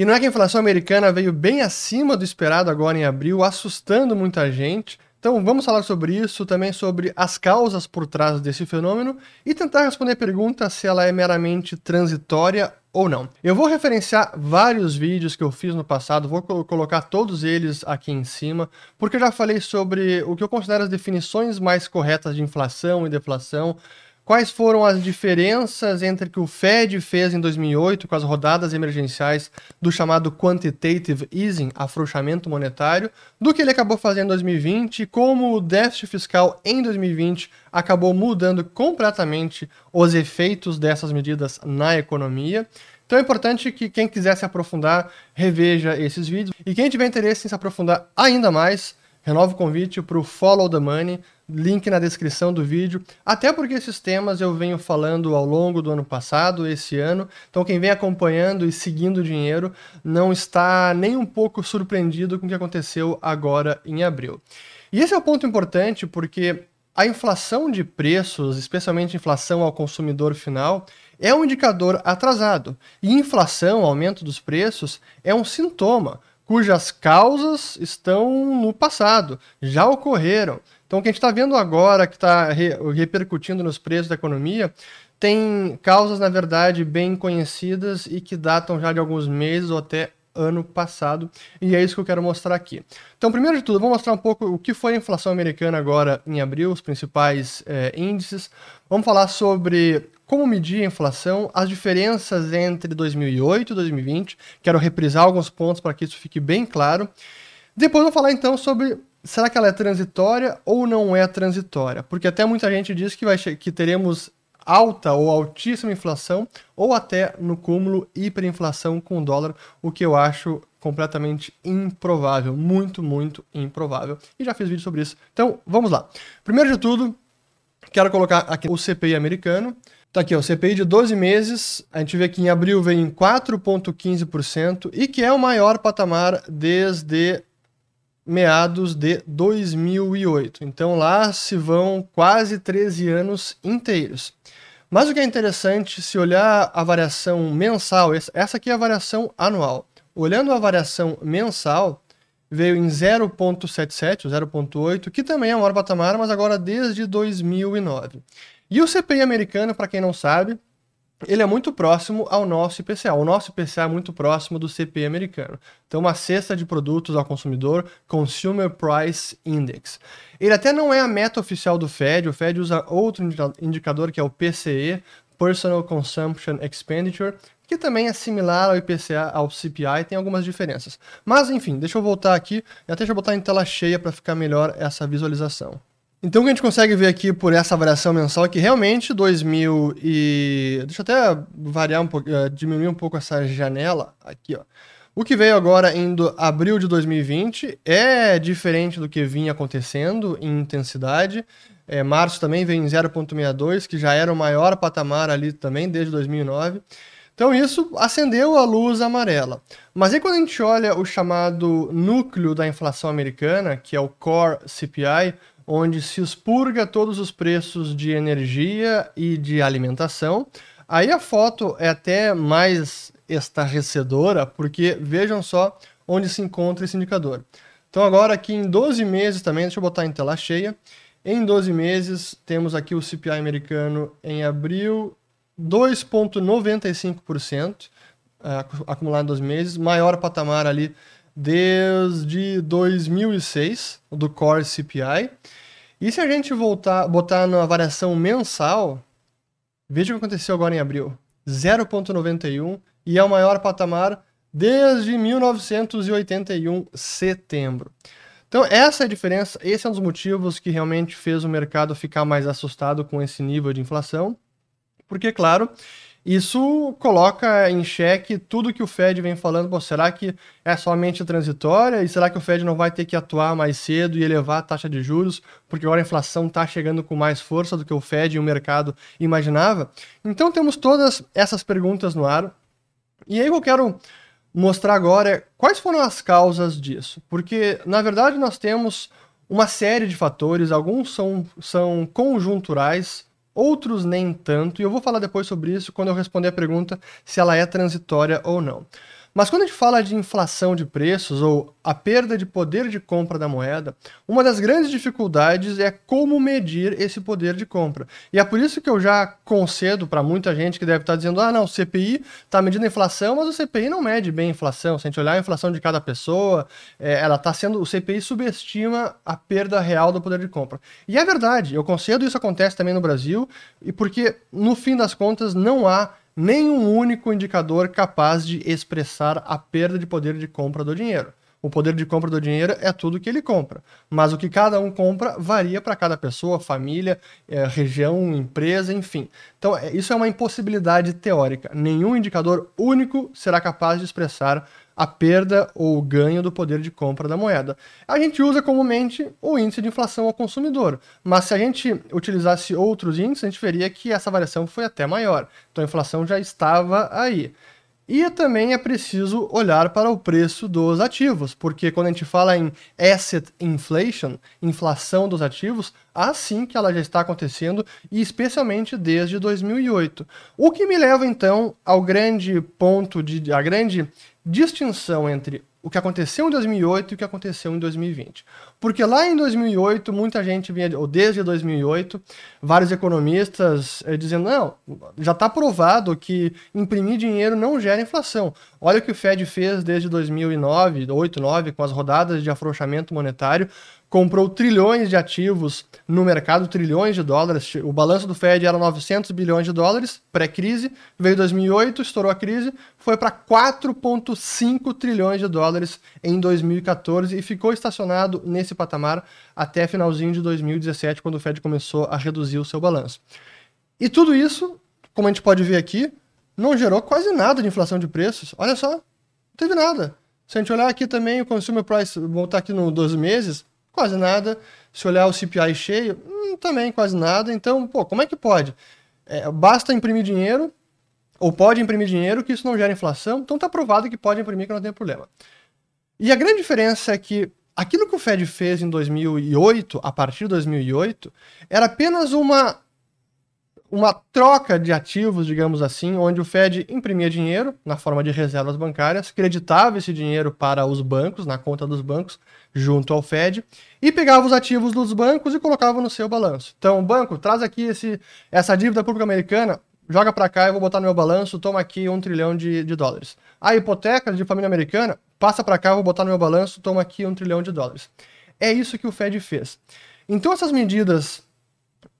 E não é que a inflação americana veio bem acima do esperado agora em abril, assustando muita gente. Então vamos falar sobre isso, também sobre as causas por trás desse fenômeno e tentar responder a pergunta se ela é meramente transitória ou não. Eu vou referenciar vários vídeos que eu fiz no passado, vou colocar todos eles aqui em cima, porque eu já falei sobre o que eu considero as definições mais corretas de inflação e deflação, Quais foram as diferenças entre o que o Fed fez em 2008 com as rodadas emergenciais do chamado quantitative easing, afrouxamento monetário, do que ele acabou fazendo em 2020 e como o déficit fiscal em 2020 acabou mudando completamente os efeitos dessas medidas na economia. Então é importante que quem quiser se aprofundar reveja esses vídeos e quem tiver interesse em se aprofundar ainda mais, renovo o convite para o Follow the Money link na descrição do vídeo, até porque esses temas eu venho falando ao longo do ano passado, esse ano, então quem vem acompanhando e seguindo o dinheiro não está nem um pouco surpreendido com o que aconteceu agora em abril. E esse é o ponto importante porque a inflação de preços, especialmente inflação ao consumidor final, é um indicador atrasado. E inflação, aumento dos preços, é um sintoma cujas causas estão no passado, já ocorreram. Então, o que a gente está vendo agora, que está re repercutindo nos preços da economia, tem causas, na verdade, bem conhecidas e que datam já de alguns meses ou até ano passado, e é isso que eu quero mostrar aqui. Então, primeiro de tudo, vou mostrar um pouco o que foi a inflação americana agora em abril, os principais é, índices. Vamos falar sobre como medir a inflação, as diferenças entre 2008 e 2020. Quero reprisar alguns pontos para que isso fique bem claro. Depois vou falar então sobre será que ela é transitória ou não é transitória? Porque até muita gente diz que, vai, que teremos alta ou altíssima inflação, ou até no cúmulo hiperinflação com o dólar, o que eu acho completamente improvável, muito, muito improvável. E já fiz vídeo sobre isso. Então, vamos lá. Primeiro de tudo, quero colocar aqui o CPI americano. Tá aqui, o CPI de 12 meses, a gente vê que em abril veio em 4,15% e que é o maior patamar desde meados de 2008. Então lá se vão quase 13 anos inteiros. Mas o que é interessante, se olhar a variação mensal, essa aqui é a variação anual. Olhando a variação mensal, veio em 0.77, 0.8, que também é o maior patamar, mas agora desde 2009. E o CPI americano, para quem não sabe, ele é muito próximo ao nosso IPCA. O nosso IPCA é muito próximo do CPI americano. Então, uma cesta de produtos ao consumidor, Consumer Price Index. Ele até não é a meta oficial do Fed, o Fed usa outro indicador que é o PCE, Personal Consumption Expenditure, que também é similar ao IPCA, ao CPI, tem algumas diferenças. Mas, enfim, deixa eu voltar aqui até deixa eu botar em tela cheia para ficar melhor essa visualização. Então o que a gente consegue ver aqui por essa variação mensal é que realmente 2000 e... Deixa eu até variar um pouco, uh, diminuir um pouco essa janela aqui, ó. O que veio agora em abril de 2020 é diferente do que vinha acontecendo em intensidade. É, março também vem em 0,62, que já era o maior patamar ali também desde 2009. Então isso acendeu a luz amarela. Mas aí quando a gente olha o chamado núcleo da inflação americana, que é o Core CPI, onde se expurga todos os preços de energia e de alimentação. Aí a foto é até mais estarrecedora, porque vejam só onde se encontra esse indicador. Então agora aqui em 12 meses também, deixa eu botar em tela cheia, em 12 meses temos aqui o CPI americano em abril 2,95%, é, acumulado em 12 meses, maior patamar ali desde 2006, do Core CPI. E se a gente voltar, botar na variação mensal, veja o que aconteceu agora em abril. 0,91 e é o maior patamar desde 1981, setembro. Então, essa é a diferença, esse é um dos motivos que realmente fez o mercado ficar mais assustado com esse nível de inflação. Porque, claro, isso coloca em xeque tudo que o Fed vem falando. Pô, será que é somente transitória? E será que o Fed não vai ter que atuar mais cedo e elevar a taxa de juros? Porque agora a inflação está chegando com mais força do que o Fed e o mercado imaginava? Então temos todas essas perguntas no ar. E aí eu quero mostrar agora quais foram as causas disso. Porque, na verdade, nós temos uma série de fatores, alguns são, são conjunturais outros nem tanto, e eu vou falar depois sobre isso quando eu responder a pergunta se ela é transitória ou não. Mas quando a gente fala de inflação de preços ou a perda de poder de compra da moeda, uma das grandes dificuldades é como medir esse poder de compra. E é por isso que eu já concedo para muita gente que deve estar dizendo: ah, não, o CPI está medindo a inflação, mas o CPI não mede bem a inflação. Se a gente olhar a inflação de cada pessoa, é, ela está sendo. O CPI subestima a perda real do poder de compra. E é verdade, eu concedo, isso acontece também no Brasil, e porque, no fim das contas, não há nenhum único indicador capaz de expressar a perda de poder de compra do dinheiro. O poder de compra do dinheiro é tudo que ele compra, mas o que cada um compra varia para cada pessoa, família, é, região, empresa, enfim. Então, é, isso é uma impossibilidade teórica. Nenhum indicador único será capaz de expressar a perda ou o ganho do poder de compra da moeda. A gente usa comumente o índice de inflação ao consumidor, mas se a gente utilizasse outros índices, a gente veria que essa variação foi até maior. Então a inflação já estava aí. E também é preciso olhar para o preço dos ativos, porque quando a gente fala em asset inflation, inflação dos ativos, assim que ela já está acontecendo, e especialmente desde 2008. O que me leva então ao grande ponto de a grande distinção entre o que aconteceu em 2008 e o que aconteceu em 2020. Porque lá em 2008, muita gente vinha, ou desde 2008, vários economistas eh, dizendo: não, já está provado que imprimir dinheiro não gera inflação. Olha o que o Fed fez desde 2009, 2008, 2009, com as rodadas de afrouxamento monetário comprou trilhões de ativos no mercado, trilhões de dólares. O balanço do Fed era 900 bilhões de dólares, pré-crise. Veio 2008, estourou a crise, foi para 4,5 trilhões de dólares em 2014 e ficou estacionado nesse patamar até finalzinho de 2017, quando o Fed começou a reduzir o seu balanço. E tudo isso, como a gente pode ver aqui, não gerou quase nada de inflação de preços. Olha só, não teve nada. Se a gente olhar aqui também o Consumer Price, voltar aqui no 12 meses, Quase nada. Se olhar o CPI cheio, hum, também quase nada. Então, pô, como é que pode? É, basta imprimir dinheiro, ou pode imprimir dinheiro, que isso não gera inflação. Então tá provado que pode imprimir, que não tem problema. E a grande diferença é que aquilo que o Fed fez em 2008, a partir de 2008, era apenas uma uma troca de ativos, digamos assim, onde o Fed imprimia dinheiro na forma de reservas bancárias, creditava esse dinheiro para os bancos, na conta dos bancos, junto ao Fed, e pegava os ativos dos bancos e colocava no seu balanço. Então, banco, traz aqui esse, essa dívida pública americana, joga para cá, eu vou botar no meu balanço, toma aqui um trilhão de, de dólares. A hipoteca de família americana, passa para cá, vou botar no meu balanço, toma aqui um trilhão de dólares. É isso que o Fed fez. Então, essas medidas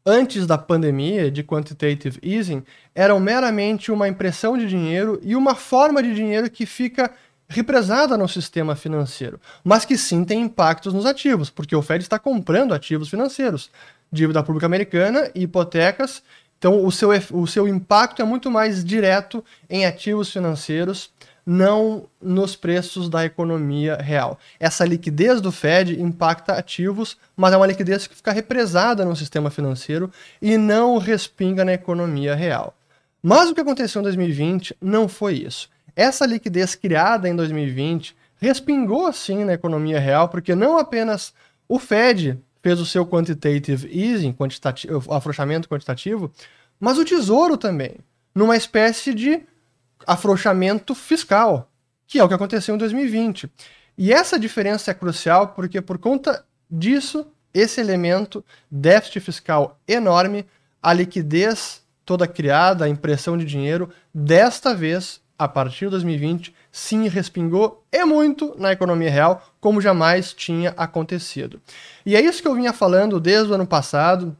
antes da pandemia de quantitative easing eram meramente uma impressão de dinheiro e uma forma de dinheiro que fica represada no sistema financeiro, mas que sim tem impactos nos ativos, porque o Fed está comprando ativos financeiros, dívida pública americana hipotecas. Então, o seu, o seu impacto é muito mais direto em ativos financeiros não nos preços da economia real. Essa liquidez do Fed impacta ativos, mas é uma liquidez que fica represada no sistema financeiro e não respinga na economia real. Mas o que aconteceu em 2020 não foi isso. Essa liquidez criada em 2020 respingou sim na economia real, porque não apenas o Fed fez o seu quantitative easing, quantitativo, afrouxamento quantitativo, mas o Tesouro também, numa espécie de afrouxamento fiscal, que é o que aconteceu em 2020. E essa diferença é crucial porque, por conta disso, esse elemento, déficit fiscal enorme, a liquidez toda criada, a impressão de dinheiro, desta vez, a partir de 2020, sim respingou e muito na economia real, como jamais tinha acontecido. E é isso que eu vinha falando desde o ano passado,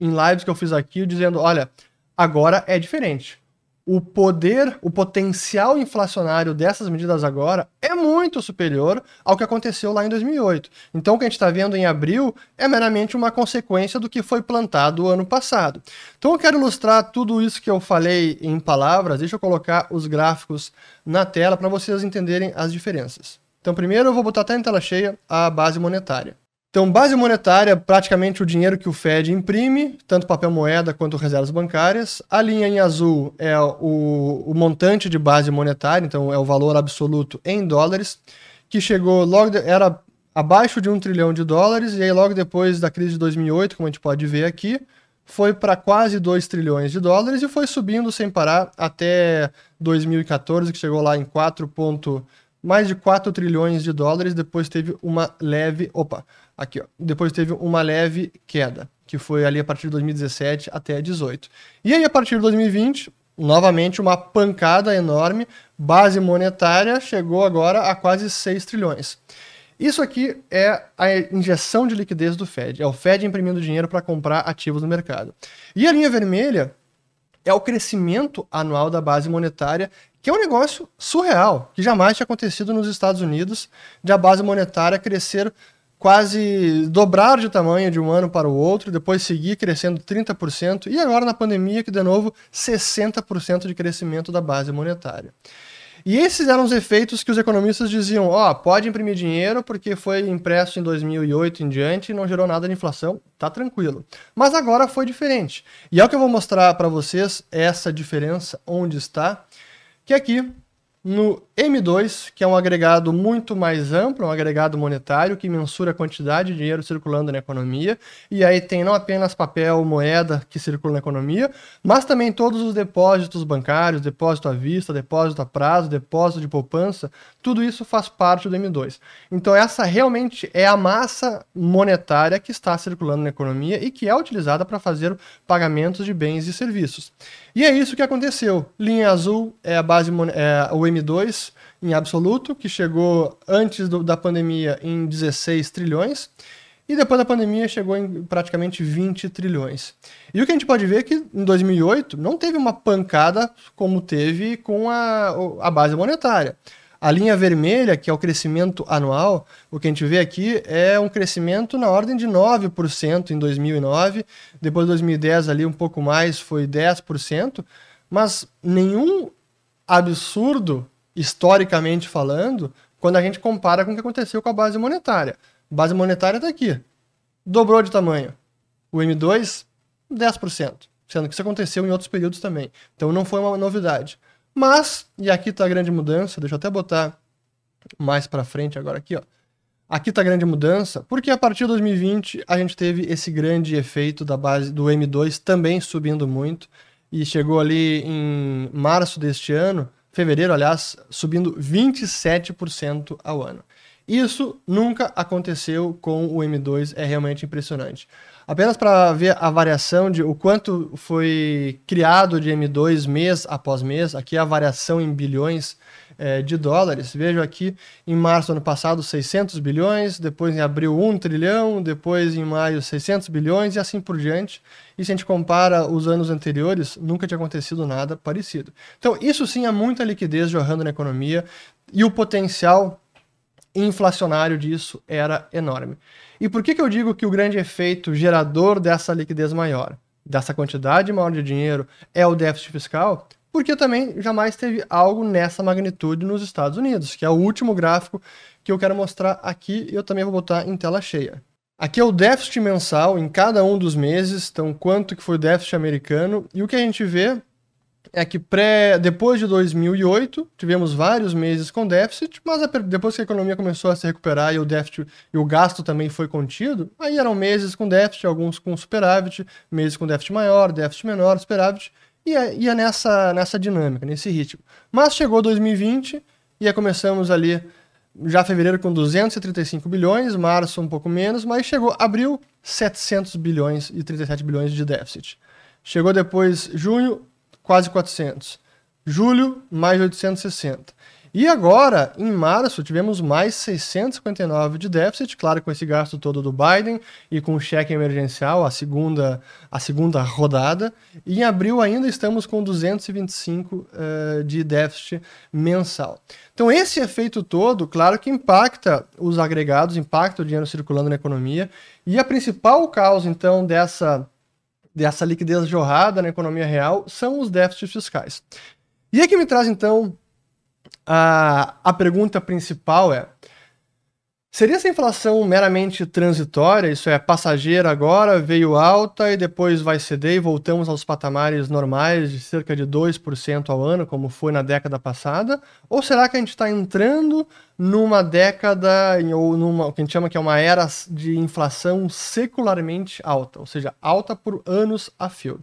em lives que eu fiz aqui, dizendo: olha, agora é diferente o poder, o potencial inflacionário dessas medidas agora é muito superior ao que aconteceu lá em 2008. Então, o que a gente está vendo em abril é meramente uma consequência do que foi plantado ano passado. Então, eu quero ilustrar tudo isso que eu falei em palavras. Deixa eu colocar os gráficos na tela para vocês entenderem as diferenças. Então, primeiro eu vou botar até em tela cheia a base monetária. Então, base monetária, praticamente o dinheiro que o Fed imprime, tanto papel moeda quanto reservas bancárias. A linha em azul é o, o montante de base monetária, então é o valor absoluto em dólares, que chegou logo, de, era abaixo de um trilhão de dólares, e aí logo depois da crise de 2008, como a gente pode ver aqui, foi para quase 2 trilhões de dólares e foi subindo sem parar até 2014, que chegou lá em 4. Ponto, mais de 4 trilhões de dólares, depois teve uma leve, opa, aqui ó, depois teve uma leve queda, que foi ali a partir de 2017 até 18. E aí a partir de 2020, novamente uma pancada enorme, base monetária chegou agora a quase 6 trilhões. Isso aqui é a injeção de liquidez do Fed. É o Fed imprimindo dinheiro para comprar ativos no mercado. E a linha vermelha é o crescimento anual da base monetária, que é um negócio surreal, que jamais tinha acontecido nos Estados Unidos, de a base monetária crescer quase dobrar de tamanho de um ano para o outro, depois seguir crescendo 30%, e agora na pandemia que de novo 60% de crescimento da base monetária. E esses eram os efeitos que os economistas diziam: ó, oh, pode imprimir dinheiro porque foi impresso em 2008 em diante e não gerou nada de inflação, tá tranquilo. Mas agora foi diferente. E é o que eu vou mostrar para vocês essa diferença onde está, que aqui no M2, que é um agregado muito mais amplo, um agregado monetário que mensura a quantidade de dinheiro circulando na economia, e aí tem não apenas papel, moeda que circula na economia, mas também todos os depósitos bancários, depósito à vista, depósito a prazo, depósito de poupança, tudo isso faz parte do M2. Então essa realmente é a massa monetária que está circulando na economia e que é utilizada para fazer pagamentos de bens e serviços. E é isso que aconteceu. Linha azul é a base é o M2 em absoluto, que chegou antes do, da pandemia em 16 trilhões, e depois da pandemia chegou em praticamente 20 trilhões. E o que a gente pode ver é que em 2008 não teve uma pancada como teve com a, a base monetária. A linha vermelha, que é o crescimento anual, o que a gente vê aqui é um crescimento na ordem de 9% em 2009, depois de 2010 ali um pouco mais, foi 10%, mas nenhum absurdo historicamente falando, quando a gente compara com o que aconteceu com a base monetária. Base monetária está aqui, dobrou de tamanho. O M2, 10%, sendo que isso aconteceu em outros períodos também. Então não foi uma novidade. Mas, e aqui está a grande mudança, deixa eu até botar mais para frente agora aqui, ó. Aqui está a grande mudança, porque a partir de 2020 a gente teve esse grande efeito da base do M2 também subindo muito e chegou ali em março deste ano, fevereiro, aliás, subindo 27% ao ano. Isso nunca aconteceu com o M2, é realmente impressionante. Apenas para ver a variação de o quanto foi criado de M2 mês após mês, aqui a variação em bilhões é, de dólares. Vejo aqui em março do ano passado 600 bilhões, depois em abril 1 trilhão, depois em maio 600 bilhões e assim por diante. E se a gente compara os anos anteriores, nunca tinha acontecido nada parecido. Então, isso sim é muita liquidez jorrando na economia e o potencial inflacionário disso era enorme. E por que, que eu digo que o grande efeito gerador dessa liquidez maior, dessa quantidade maior de dinheiro, é o déficit fiscal? Porque também jamais teve algo nessa magnitude nos Estados Unidos, que é o último gráfico que eu quero mostrar aqui e eu também vou botar em tela cheia. Aqui é o déficit mensal em cada um dos meses, então quanto que foi o déficit americano, e o que a gente vê é que pré, depois de 2008 tivemos vários meses com déficit, mas depois que a economia começou a se recuperar e o déficit e o gasto também foi contido, aí eram meses com déficit, alguns com superávit, meses com déficit maior, déficit menor, superávit, e ia nessa, nessa dinâmica, nesse ritmo. Mas chegou 2020 e começamos ali já fevereiro com 235 bilhões, março um pouco menos, mas chegou abril 700 bilhões e 37 bilhões de déficit. Chegou depois junho quase 400. Julho, mais 860. E agora, em março, tivemos mais 659 de déficit, claro, com esse gasto todo do Biden e com o cheque emergencial, a segunda, a segunda rodada. E em abril ainda estamos com 225 uh, eh, de déficit mensal. Então, esse efeito todo, claro que impacta os agregados, impacta o dinheiro circulando na economia. E a principal causa, então, dessa dessa liquidez jorrada na economia real são os déficits fiscais. E que me traz então a, a pergunta principal é: Seria essa inflação meramente transitória, isso é, passageira agora, veio alta e depois vai ceder e voltamos aos patamares normais de cerca de 2% ao ano, como foi na década passada? Ou será que a gente está entrando numa década, ou numa, o que a gente chama que é uma era de inflação secularmente alta, ou seja, alta por anos a fio?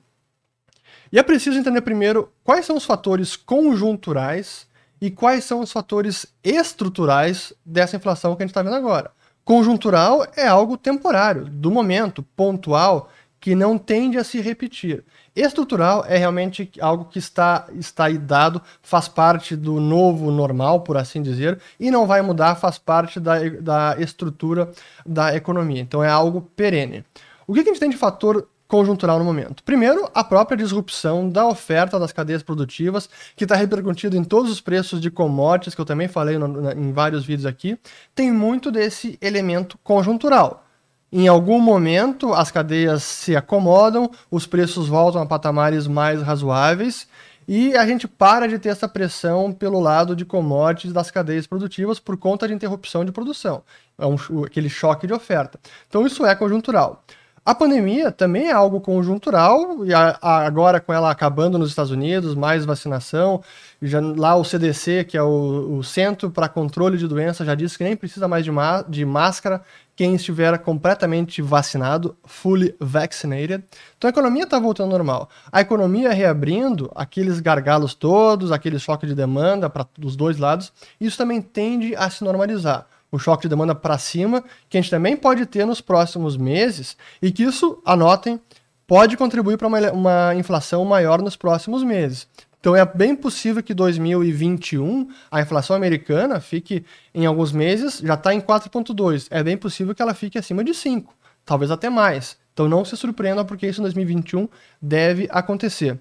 E é preciso entender primeiro quais são os fatores conjunturais e quais são os fatores estruturais dessa inflação que a gente está vendo agora. Conjuntural é algo temporário, do momento, pontual, que não tende a se repetir. Estrutural é realmente algo que está, está aí dado, faz parte do novo normal, por assim dizer, e não vai mudar, faz parte da, da estrutura da economia. Então é algo perene. O que a gente tem de fator conjuntural no momento. Primeiro, a própria disrupção da oferta das cadeias produtivas, que está repercutindo em todos os preços de commodities, que eu também falei no, na, em vários vídeos aqui, tem muito desse elemento conjuntural. Em algum momento, as cadeias se acomodam, os preços voltam a patamares mais razoáveis e a gente para de ter essa pressão pelo lado de commodities das cadeias produtivas por conta de interrupção de produção. É um, aquele choque de oferta. Então, isso é conjuntural. A pandemia também é algo conjuntural, e a, a, agora com ela acabando nos Estados Unidos, mais vacinação, já, lá o CDC, que é o, o Centro para Controle de Doenças, já disse que nem precisa mais de, de máscara quem estiver completamente vacinado, fully vaccinated. Então a economia está voltando ao normal. A economia reabrindo, aqueles gargalos todos, aquele choque de demanda para os dois lados, isso também tende a se normalizar o choque de demanda para cima, que a gente também pode ter nos próximos meses, e que isso, anotem, pode contribuir para uma, uma inflação maior nos próximos meses. Então é bem possível que 2021 a inflação americana fique em alguns meses, já está em 4,2. É bem possível que ela fique acima de 5, talvez até mais. Então não se surpreenda porque isso em 2021 deve acontecer.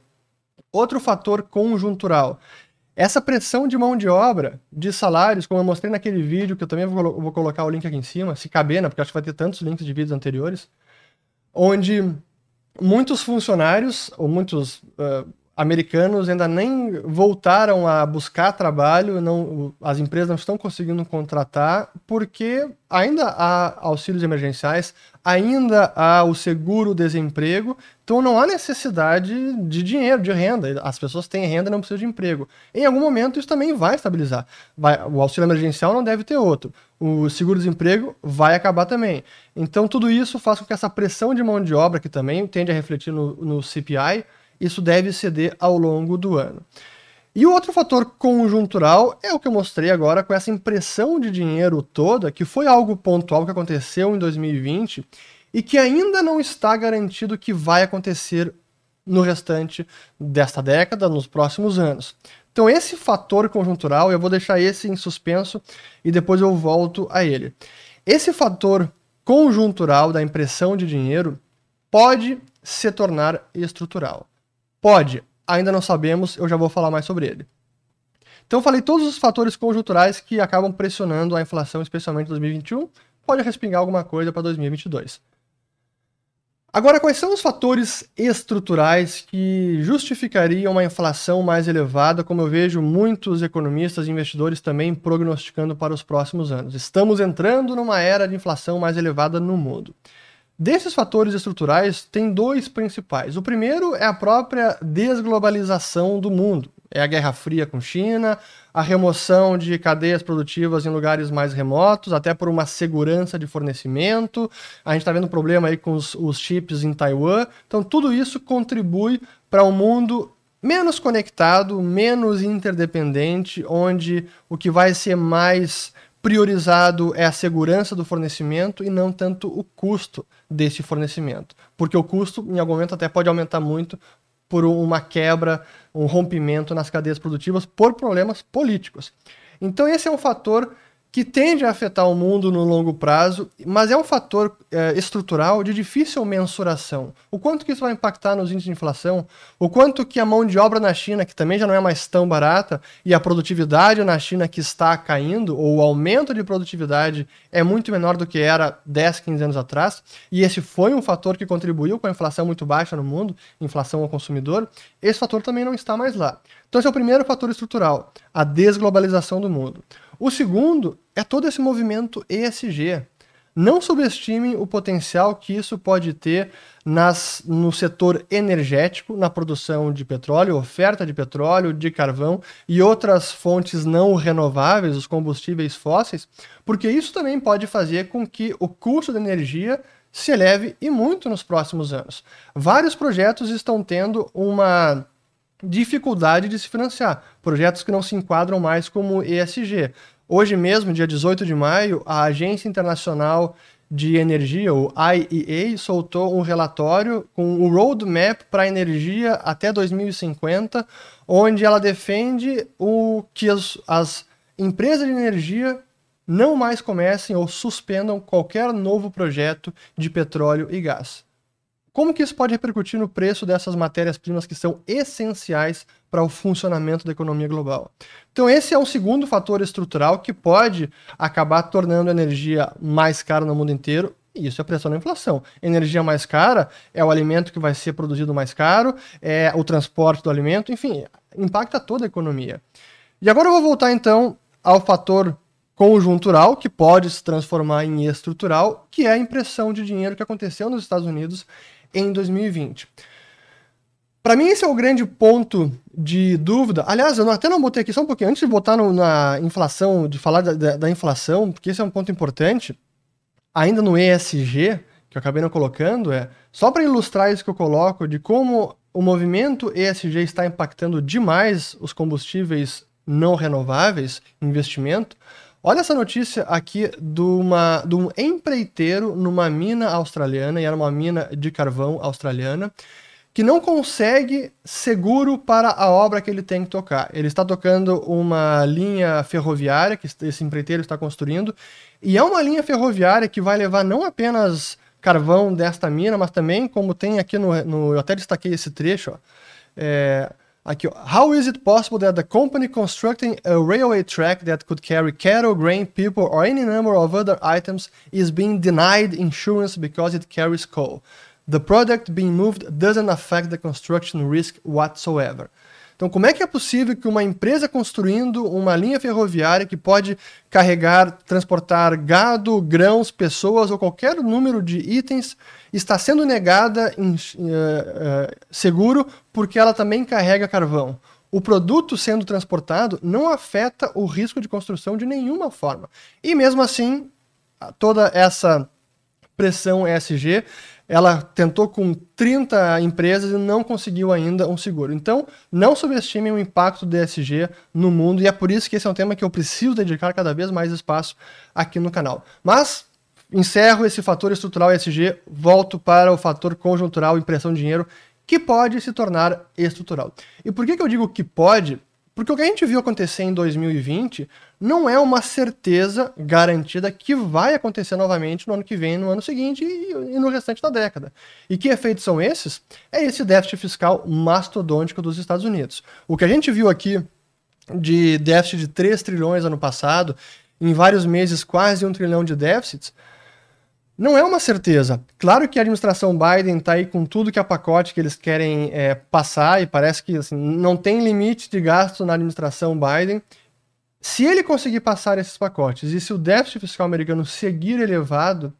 Outro fator conjuntural. Essa pressão de mão de obra, de salários, como eu mostrei naquele vídeo, que eu também vou, vou colocar o link aqui em cima, se caber, né, porque acho que vai ter tantos links de vídeos anteriores, onde muitos funcionários, ou muitos uh, americanos ainda nem voltaram a buscar trabalho, não, as empresas não estão conseguindo contratar, porque ainda há auxílios emergenciais, ainda há o seguro-desemprego, então não há necessidade de dinheiro, de renda. As pessoas têm renda e não precisam de emprego. Em algum momento isso também vai estabilizar. Vai, o auxílio emergencial não deve ter outro. O seguro-desemprego vai acabar também. Então tudo isso faz com que essa pressão de mão de obra, que também tende a refletir no, no CPI, isso deve ceder ao longo do ano. E o outro fator conjuntural é o que eu mostrei agora com essa impressão de dinheiro toda, que foi algo pontual que aconteceu em 2020 e que ainda não está garantido que vai acontecer no restante desta década, nos próximos anos. Então, esse fator conjuntural, eu vou deixar esse em suspenso e depois eu volto a ele. Esse fator conjuntural da impressão de dinheiro pode se tornar estrutural. Pode, ainda não sabemos, eu já vou falar mais sobre ele. Então, falei todos os fatores conjunturais que acabam pressionando a inflação, especialmente em 2021. Pode respingar alguma coisa para 2022. Agora, quais são os fatores estruturais que justificariam uma inflação mais elevada, como eu vejo muitos economistas e investidores também prognosticando para os próximos anos? Estamos entrando numa era de inflação mais elevada no mundo. Desses fatores estruturais, tem dois principais. O primeiro é a própria desglobalização do mundo. É a Guerra Fria com China, a remoção de cadeias produtivas em lugares mais remotos, até por uma segurança de fornecimento. A gente está vendo problema aí com os, os chips em Taiwan. Então, tudo isso contribui para um mundo menos conectado, menos interdependente, onde o que vai ser mais priorizado é a segurança do fornecimento e não tanto o custo desse fornecimento. Porque o custo, em algum momento, até pode aumentar muito por uma quebra, um rompimento nas cadeias produtivas por problemas políticos. Então, esse é um fator que tende a afetar o mundo no longo prazo, mas é um fator é, estrutural de difícil mensuração. O quanto que isso vai impactar nos índices de inflação, o quanto que a mão de obra na China, que também já não é mais tão barata, e a produtividade na China que está caindo, ou o aumento de produtividade é muito menor do que era 10, 15 anos atrás, e esse foi um fator que contribuiu com a inflação muito baixa no mundo, inflação ao consumidor, esse fator também não está mais lá. Então esse é o primeiro fator estrutural, a desglobalização do mundo. O segundo é todo esse movimento ESG. Não subestimem o potencial que isso pode ter nas, no setor energético, na produção de petróleo, oferta de petróleo, de carvão e outras fontes não renováveis, os combustíveis fósseis, porque isso também pode fazer com que o custo da energia se eleve e muito nos próximos anos. Vários projetos estão tendo uma dificuldade de se financiar, projetos que não se enquadram mais como ESG. Hoje mesmo, dia 18 de maio, a Agência Internacional de Energia, o IEA, soltou um relatório com o roadmap para a energia até 2050, onde ela defende o que as, as empresas de energia não mais comecem ou suspendam qualquer novo projeto de petróleo e gás. Como que isso pode repercutir no preço dessas matérias-primas que são essenciais para o funcionamento da economia global? Então esse é um segundo fator estrutural que pode acabar tornando a energia mais cara no mundo inteiro e isso é pressão na inflação. Energia mais cara é o alimento que vai ser produzido mais caro, é o transporte do alimento, enfim, impacta toda a economia. E agora eu vou voltar então ao fator conjuntural, que pode se transformar em estrutural, que é a impressão de dinheiro que aconteceu nos Estados Unidos em 2020. Para mim, esse é o grande ponto de dúvida. Aliás, eu até não botei aqui só um pouquinho, antes de botar no, na inflação, de falar da, da, da, inflação, porque esse é um ponto importante, ainda no ESG, que eu acabei não colocando, é só para ilustrar isso que eu coloco, de como o movimento ESG está impactando demais os combustíveis não renováveis, investimento. Olha essa notícia aqui de, uma, de um empreiteiro numa mina australiana, e era uma mina de carvão australiana, que não consegue seguro para a obra que ele tem que tocar. Ele está tocando uma linha ferroviária que esse empreiteiro está construindo, e é uma linha ferroviária que vai levar não apenas carvão desta mina, mas também, como tem aqui no. no eu até destaquei esse trecho, ó, é, How is it possible that the company constructing a railway track that could carry cattle, grain, people, or any number of other items is being denied insurance because it carries coal? The product being moved doesn't affect the construction risk whatsoever. Então, como é que é possível que uma empresa construindo uma linha ferroviária que pode carregar, transportar gado, grãos, pessoas ou qualquer número de itens está sendo negada em uh, uh, seguro porque ela também carrega carvão? O produto sendo transportado não afeta o risco de construção de nenhuma forma. E mesmo assim, toda essa pressão ESG ela tentou com 30 empresas e não conseguiu ainda um seguro. Então, não subestimem o impacto do ESG no mundo e é por isso que esse é um tema que eu preciso dedicar cada vez mais espaço aqui no canal. Mas encerro esse fator estrutural ESG, volto para o fator conjuntural impressão de dinheiro que pode se tornar estrutural. E por que, que eu digo que pode? Porque o que a gente viu acontecer em 2020 não é uma certeza garantida que vai acontecer novamente no ano que vem, no ano seguinte e, no restante da década. E que efeitos são esses? É esse déficit fiscal mastodôntico dos Estados Unidos. O que a gente viu aqui de déficit de 3 trilhões ano passado, em vários meses quase um trilhão de déficits, não é uma certeza. Claro que a administração Biden está aí com tudo que é pacote que eles querem é, passar e parece que assim, não tem limite de gasto na administração Biden. Se ele conseguir passar esses pacotes e se o déficit fiscal americano seguir elevado,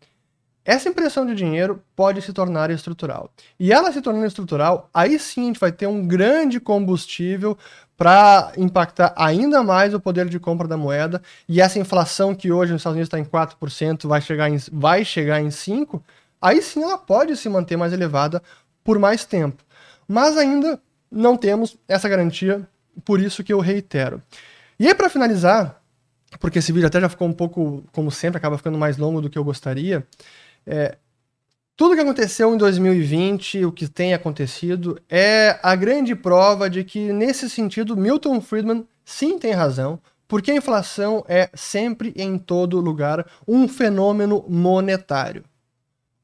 essa impressão de dinheiro pode se tornar estrutural. E ela se tornando estrutural, aí sim a gente vai ter um grande combustível para impactar ainda mais o poder de compra da moeda. E essa inflação que hoje nos Estados Unidos está em 4%, vai chegar em, vai chegar em 5%, aí sim ela pode se manter mais elevada por mais tempo. Mas ainda não temos essa garantia, por isso que eu reitero. E aí, para finalizar, porque esse vídeo até já ficou um pouco, como sempre, acaba ficando mais longo do que eu gostaria. É, tudo que aconteceu em 2020, o que tem acontecido, é a grande prova de que, nesse sentido, Milton Friedman sim tem razão, porque a inflação é sempre em todo lugar um fenômeno monetário.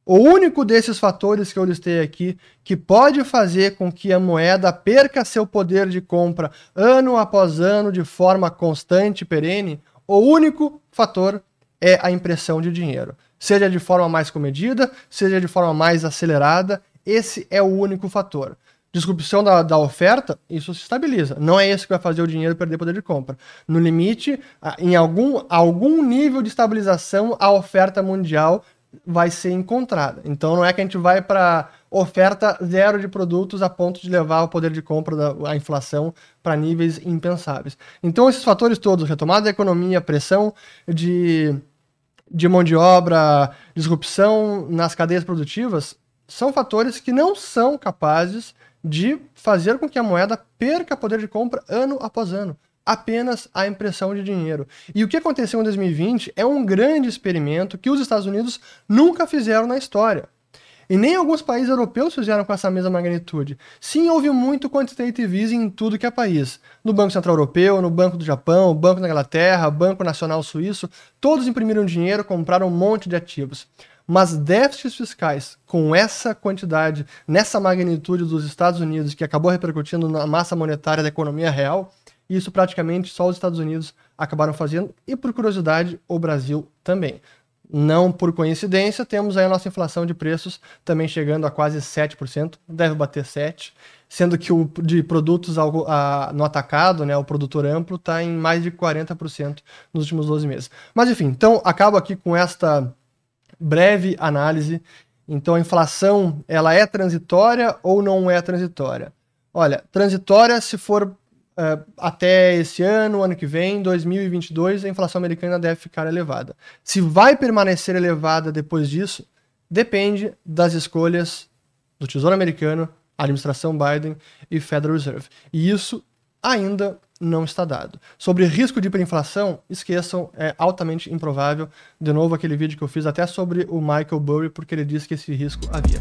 O único desses fatores que eu listei aqui que pode fazer com que a moeda perca seu poder de compra ano após ano de forma constante e perene, o único fator é a impressão de dinheiro seja de forma mais comedida, seja de forma mais acelerada, esse é o único fator. disrupção da, da oferta, isso se estabiliza. Não é isso que vai fazer o dinheiro perder poder de compra. No limite, em algum, algum nível de estabilização, a oferta mundial vai ser encontrada. Então não é que a gente vai para oferta zero de produtos a ponto de levar o poder de compra da a inflação para níveis impensáveis. Então esses fatores todos, retomada da economia, pressão de, de mão de obra, disrupção nas cadeias produtivas, são fatores que não são capazes de fazer com que a moeda perca poder de compra ano após ano apenas a impressão de dinheiro. E o que aconteceu em 2020 é um grande experimento que os Estados Unidos nunca fizeram na história. E nem alguns países europeus fizeram com essa mesma magnitude. Sim, houve muito quantitative easing em tudo que é país. No Banco Central Europeu, no Banco do Japão, Banco da Inglaterra, Banco Nacional Suíço, todos imprimiram dinheiro, compraram um monte de ativos. Mas déficits fiscais com essa quantidade, nessa magnitude dos Estados Unidos, que acabou repercutindo na massa monetária da economia real, isso praticamente só os Estados Unidos acabaram fazendo, e por curiosidade, o Brasil também. Não por coincidência, temos aí a nossa inflação de preços também chegando a quase 7%, deve bater 7%, sendo que o de produtos a, no atacado, né, o produtor amplo, está em mais de 40% nos últimos 12 meses. Mas enfim, então acabo aqui com esta breve análise. Então a inflação, ela é transitória ou não é transitória? Olha, transitória se for Uh, até esse ano, ano que vem, 2022, a inflação americana deve ficar elevada. Se vai permanecer elevada depois disso, depende das escolhas do Tesouro Americano, administração Biden e Federal Reserve. E isso ainda não está dado. Sobre risco de hiperinflação, esqueçam, é altamente improvável. De novo, aquele vídeo que eu fiz até sobre o Michael Burry, porque ele disse que esse risco havia.